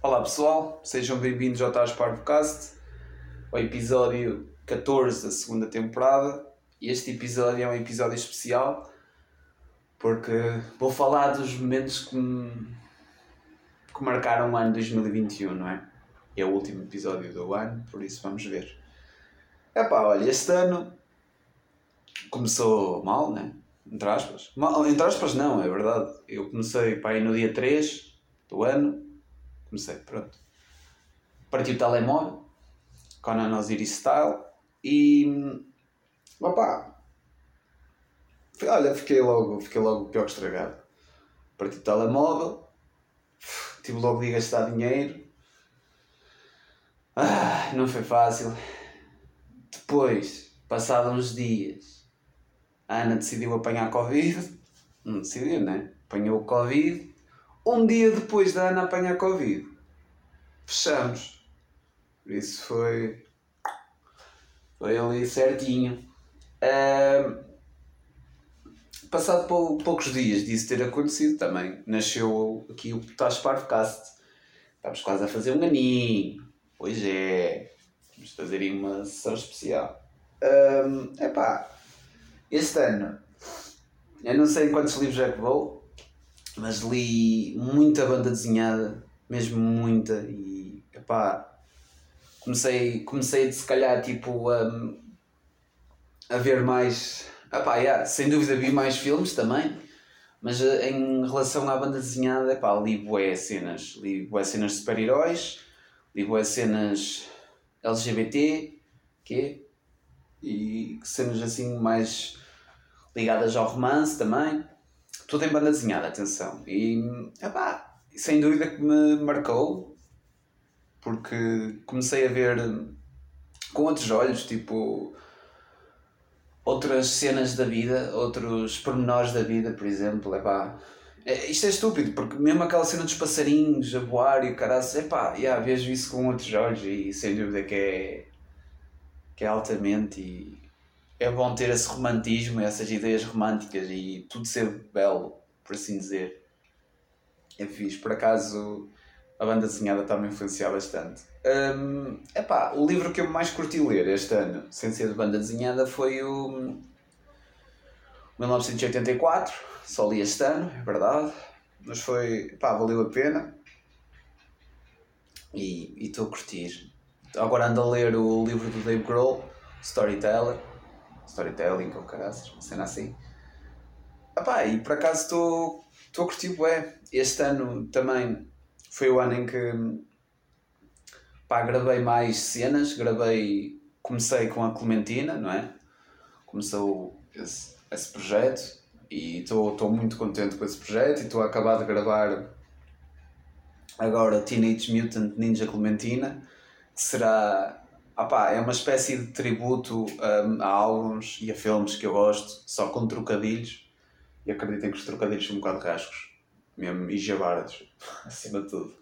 Olá pessoal, sejam bem-vindos ao Tás Parvocast, ao episódio 14 da segunda temporada. Este episódio é um episódio especial porque vou falar dos momentos que, que marcaram o ano 2021, não é? É o último episódio do ano, por isso vamos ver. Epá, olha, este ano começou mal, né? Entre aspas. Mal, entre aspas não, é verdade. Eu comecei pá, aí no dia 3 do ano. Comecei, pronto. Parti o telemóvel. Conan Osiris Style. E... Opá. Olha, fiquei logo, fiquei logo pior que estragado. Parti o telemóvel. Tive logo de gastar dinheiro. Ah, não foi fácil. Depois, passados uns dias, a Ana decidiu apanhar Covid. Não decidiu, né? Apanhou o Covid. Um dia depois da Ana apanhar Covid, fechamos. Isso foi. Foi ali certinho. Passado pou- poucos dias disso ter acontecido também, nasceu aqui o Tás Parvocast. Estamos quase a fazer um aninho. Pois é. Vamos fazer aí uma sessão especial. Ahm, epá, este ano, eu não sei quantos livros é que vou, mas li muita banda desenhada, mesmo muita, e epá, comecei, comecei se calhar tipo a, a ver mais, epá, yeah, sem dúvida vi mais filmes também, mas eh, em relação à banda desenhada, epá, li bué cenas, li bué cenas de super-heróis, li bué cenas LGBT? E cenas assim mais ligadas ao romance também. Tudo em banda desenhada, atenção. E, epá, sem dúvida que me marcou, porque comecei a ver com outros olhos, tipo, outras cenas da vida, outros pormenores da vida, por exemplo, epá. É, isto é estúpido, porque mesmo aquela cena dos passarinhos a voar e o caralho, epá, yeah, vejo isso com outros olhos e sem dúvida que é, que é altamente e é bom ter esse romantismo, essas ideias românticas e tudo ser belo, por assim dizer. É fixe. Por acaso, a banda desenhada está-me a influenciar bastante. Hum, epá, o livro que eu mais curti ler este ano, sem ser de banda desenhada, foi o 1984. Só li este ano, é verdade. Mas foi, pá, valeu a pena. E estou a curtir. Agora ando a ler o livro do Dave Grohl, Storyteller. Storytelling, ou caraças, uma cena assim. Epá, e por acaso estou a curtir bué. Este ano também foi o ano em que pá, gravei mais cenas, gravei, comecei com a Clementina, não é? Começou esse, esse projeto e estou muito contente com esse projeto e estou a acabar de gravar agora Teenage Mutant Ninja Clementina, que será, pá, é uma espécie de tributo hum, a álbuns e a filmes que eu gosto, só com trocadilhos e acreditem que os trocadilhos são um bocado rascos, mesmo, e jabardos, acima de tudo.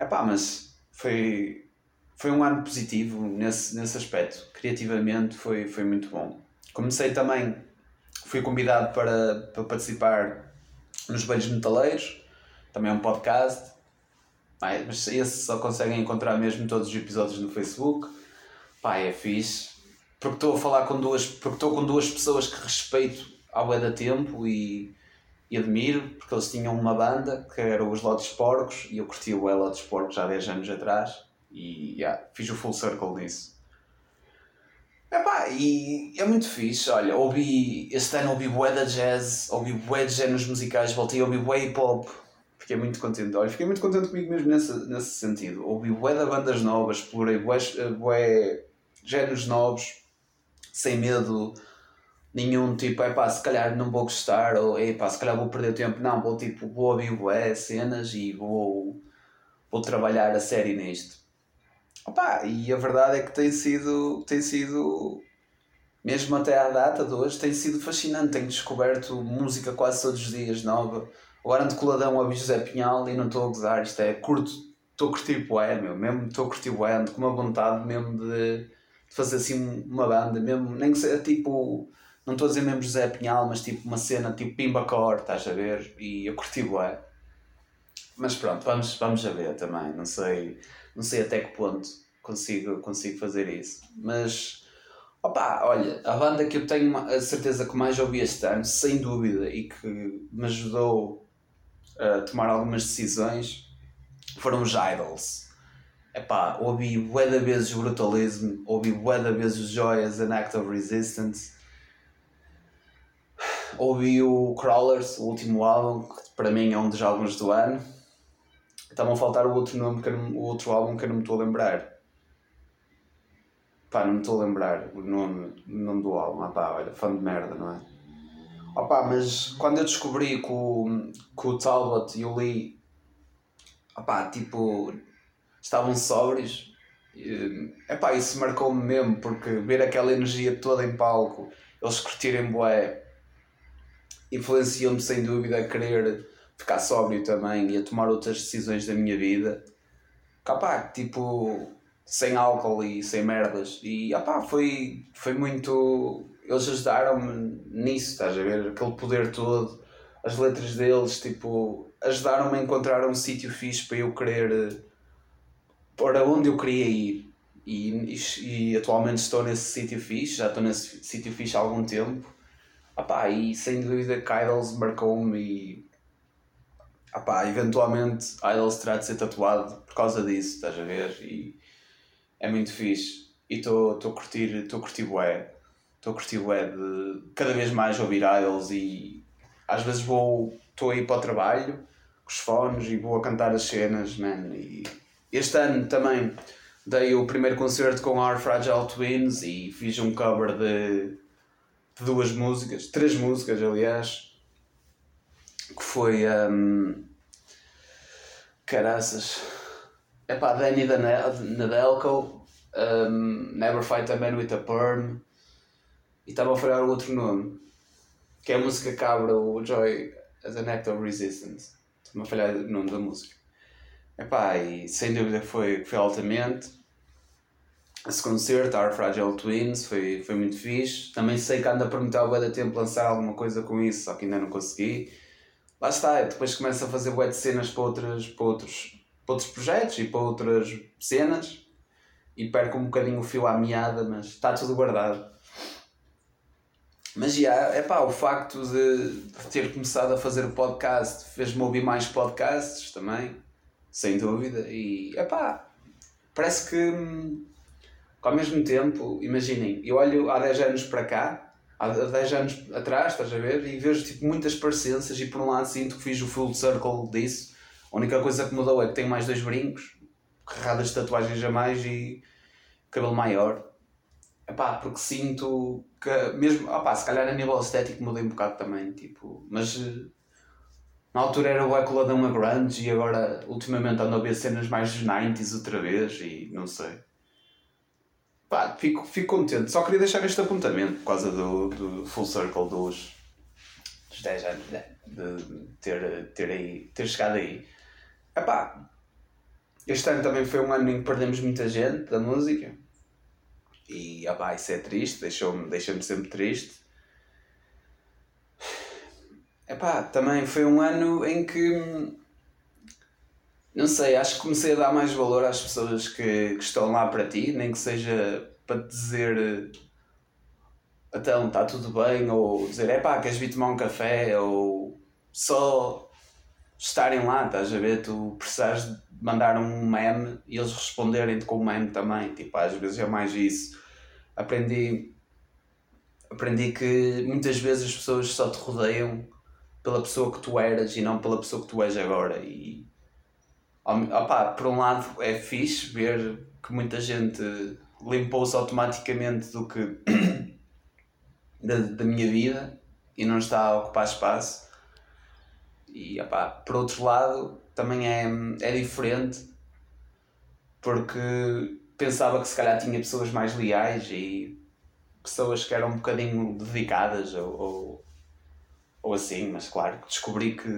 Epá, mas foi, foi um ano positivo nesse, nesse aspecto. Criativamente foi, foi muito bom. Comecei também, fui convidado para, para participar nos Beijos Metaleiros, também é um podcast, mas esse só conseguem encontrar mesmo todos os episódios no Facebook. Pá, é fixe. Porque estou a falar com duas, porque estou com duas pessoas que respeito ao bué da tempo e, e admiro, porque eles tinham uma banda que era os Lotes Porcos e eu curti o Lotes Porcos há 10 anos atrás e yeah, fiz o full circle nisso. Epá, e é muito fixe, olha, ouvi, este ano ouvi bué da jazz, ouvi bué de géneros musicais, voltei a ouvir bué hip hop, fiquei muito contente, olha, fiquei muito contente comigo mesmo nesse, nesse sentido, ouvi bué de bandas novas, explorei bué, bué géneros novos, sem medo nenhum, tipo, é pá, se calhar não vou gostar, ou é pá, se calhar vou perder tempo, não, vou tipo, vou ouvir bué cenas e vou, vou trabalhar a série nisto. Opa, e a verdade é que tem sido, tem sido, mesmo até à data de hoje, tem sido fascinante. Tenho descoberto música quase todos os dias nova. Agora ando coladão a José Pinhal e não estou a gozar. Isto é curto, estou a curtir poé, meu. Mesmo estou a curtir poé, ando com uma vontade mesmo de fazer assim uma banda, mesmo, nem que seja tipo, não estou a dizer mesmo José Pinhal, mas tipo uma cena tipo Pimba Core, estás a ver? E eu curti bué. mas pronto, vamos, vamos a ver também. Não sei, não sei até que ponto consigo, consigo fazer isso. Mas, opá, olha, a banda que eu tenho a certeza que mais ouvi este ano, sem dúvida, e que me ajudou a tomar algumas decisões, foram os Idols. Epá, ouvi bué da vezes Brutalism, ouvi bué da vezes Joy as an Act of Resistance, ouvi o Crawlers, o último álbum, que para mim é um dos álbuns do ano. Estavam a faltar o outro nome, que não, o outro álbum que eu não me estou a lembrar. Pá, não me estou a lembrar o nome, o nome do álbum. Ah pá, olha, fã de merda, não é? Opa, mas quando eu descobri que o, que o Talbot e o Lee, opá, tipo, estavam sóbrios, epá, isso marcou-me mesmo, porque ver aquela energia toda em palco, eles curtirem bué, influenciou-me sem dúvida a querer ficar sóbrio também e a tomar outras decisões da minha vida. Capá, tipo, sem álcool e sem merdas. E opá, foi, foi muito. Eles ajudaram-me nisso, estás a ver? Aquele poder todo, as letras deles, tipo, ajudaram-me a encontrar um sítio fixe para eu querer. Para onde eu queria ir. E, e, e atualmente estou nesse sítio fixe, já estou nesse sítio fixe há algum tempo. Opá, e sem dúvida que Idols marcou-me e. Opá, eventualmente Idols terá de ser tatuado por causa disso, estás a ver? E é muito fixe. E estou a curtir, estou a curtir. Estou a curtir de cada vez mais ouvir idols e às vezes vou, estou a ir para o trabalho com os fones e vou a cantar as cenas, man. E este ano também dei o primeiro concerto com Our Fragile Twins e fiz um cover de, de duas músicas, três músicas aliás, que foi um, caraças é pá, Danny Nadelko, um, Never Fight a Man with a Perm, e estava a falhar o outro nome, que é a música abre o Joy as an Act of Resistance. Estou-me a falhar o nome da música. É pá, e sem dúvida foi, foi altamente. Esse concerto, Our Fragile Twins, foi, foi muito fixe. Também sei que anda a perguntar o da tempo lançar alguma coisa com isso, só que ainda não consegui. Lá está, depois começa a fazer bué de cenas para, outras, para outros para outros projetos e para outras cenas e perco um bocadinho o fio à meada, mas está tudo guardado. Mas já, é pá, o facto de, de, ter começado a fazer o podcast fez-me ouvir mais podcasts também, sem dúvida, e é pá, parece que, ao mesmo tempo, imaginem, eu olho há 10 anos para cá, há 10 anos atrás, estás a ver, e vejo tipo muitas parecenças e por um lado sinto que fiz o full circle disso a única coisa que mudou é que tenho mais dois brincos, carradas de tatuagens a mais e cabelo maior. Epá, porque sinto que mesmo, opá, se calhar a nível estético mudei um bocado também, tipo, mas na altura era o Ecoladão a grunge e agora ultimamente ando a ver cenas mais dos 90s outra vez e não sei. Pá, fico, fico contente. Só queria deixar este apontamento por causa do, do full circle dos, dos 10 anos, né? de ter, ter, aí, ter chegado aí. Epá, este ano também foi um ano em que perdemos muita gente da música. E epá, isso é triste, deixou-me deixou sempre triste. Epá, também foi um ano em que não sei, acho que comecei a dar mais valor às pessoas que, que estão lá para ti, nem que seja para te dizer então está tudo bem, ou dizer é pá, queres vir tomar um café, ou só estarem lá, estás a ver? Tu precisares mandar um meme e eles responderem-te com o meme também. Tipo, às vezes é mais isso. Aprendi, aprendi que muitas vezes as pessoas só te rodeiam pela pessoa que tu eras e não pela pessoa que tu és agora. E opa, por um lado é fixe ver que muita gente limpou-se automaticamente do que da, da minha vida e não está a ocupar espaço e opá, por outro lado, também é, é diferente porque pensava que se calhar tinha pessoas mais leais e pessoas que eram um bocadinho dedicadas ou, ou, ou assim, mas claro, descobri que,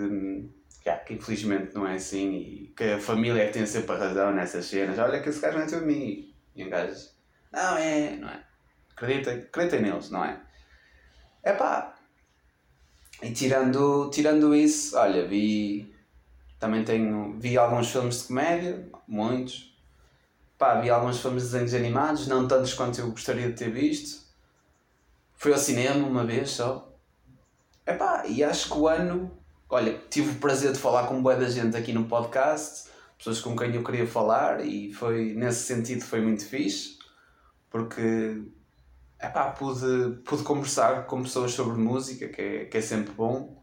yeah, que infelizmente não é assim e que a família é que tem sempre a razão nessas cenas. Olha que esse gajo não é teu amigo. E um gajo, não é, não é. Acredita, acredita neles, não é? É pá, e tirando, tirando isso, olha, vi. Também tenho, vi alguns filmes de comédia, muitos. Pá, vi alguns filmes de desenhos animados, não tantos quanto eu gostaria de ter visto. Fui ao cinema uma vez só. Epá, e acho que o ano. Olha, tive o prazer de falar com boa da gente aqui no podcast, pessoas com quem eu queria falar, e foi nesse sentido foi muito fixe, porque epá, pude, pude conversar com pessoas sobre música, que é, que é sempre bom,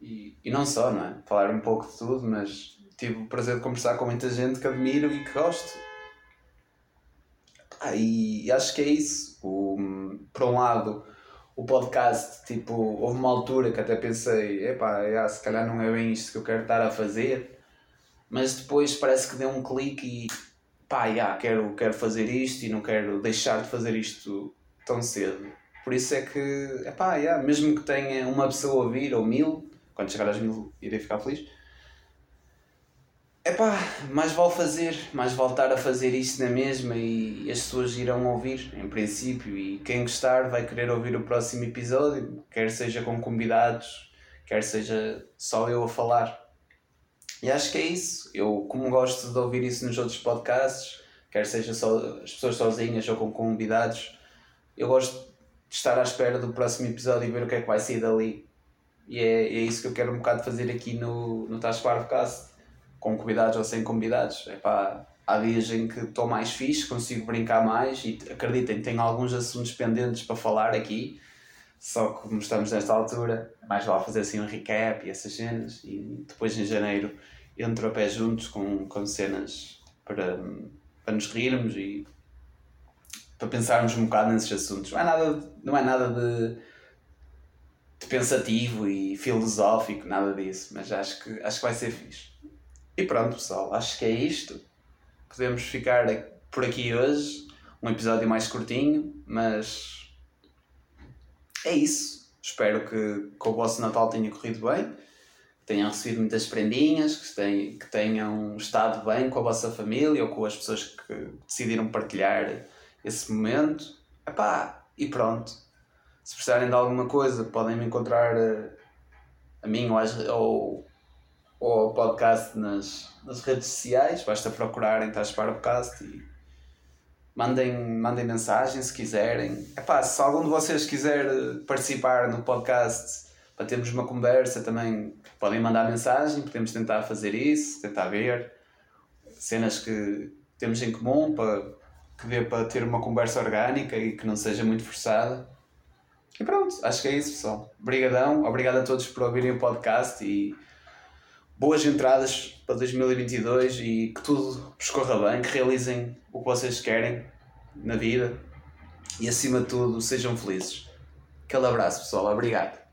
e, e não só, não é? Falar um pouco de tudo, mas tive o prazer de conversar com muita gente que admiro e que gosto. Ah, e acho que é isso. O, por um lado, o podcast, tipo, houve uma altura que até pensei, epá, é, se calhar não é bem isto que eu quero estar a fazer, mas depois parece que deu um clique e pá, yeah, quero, quero fazer isto e não quero deixar de fazer isto tão cedo. Por isso é que, epá, yeah, mesmo que tenha uma pessoa a ouvir ou mil, quando chegar às mil irei ficar feliz. Epá, mais vale fazer, mais vale estar a fazer isto na mesma e as pessoas irão ouvir, em princípio, e quem gostar vai querer ouvir o próximo episódio, quer seja com convidados, quer seja só eu a falar. E acho que é isso. Eu, como gosto de ouvir isso nos outros podcasts, quer seja só as pessoas sozinhas ou com convidados, eu gosto de estar à espera do próximo episódio e ver o que é que vai sair dali. E é, é isso que eu quero um bocado fazer aqui no, no Tás Podcast com convidados ou sem convidados. Epá, há dias em que estou mais fixe, consigo brincar mais e acreditem, tenho alguns assuntos pendentes para falar aqui. Só que como estamos nesta altura, mais vale fazer assim um recap e essas cenas. E depois em janeiro entro a pé juntos com, com cenas para, para nos rirmos e para pensarmos um bocado nesses assuntos. Não é nada, não é nada de, de pensativo e filosófico, nada disso, mas acho que, acho que vai ser fixe. E pronto, pessoal, acho que é isto. Podemos ficar por aqui hoje. Um episódio mais curtinho, mas é isso. Espero que, que o vosso Natal tenha corrido bem, que tenham recebido muitas prendinhas, que, tenham, que tenham estado bem com a vossa família ou com as pessoas que decidiram partilhar esse momento. Epá, e pronto. Se precisarem de alguma coisa, podem me encontrar a, a mim ou, as, ou ou podcast nas, nas redes sociais, basta procurarem o podcast e mandem, mandem mensagem se quiserem. Epá, se algum de vocês quiser participar no podcast para termos uma conversa também podem mandar mensagem, podemos tentar fazer isso, tentar ver cenas que temos em comum para que dê para ter uma conversa orgânica e que não seja muito forçada. E pronto, acho que é isso pessoal. Obrigadão, obrigado a todos por ouvirem o podcast e boas entradas para 2022 e que tudo vos corra bem, que realizem o que vocês querem na vida e acima de tudo sejam felizes. Aquele abraço pessoal, obrigado.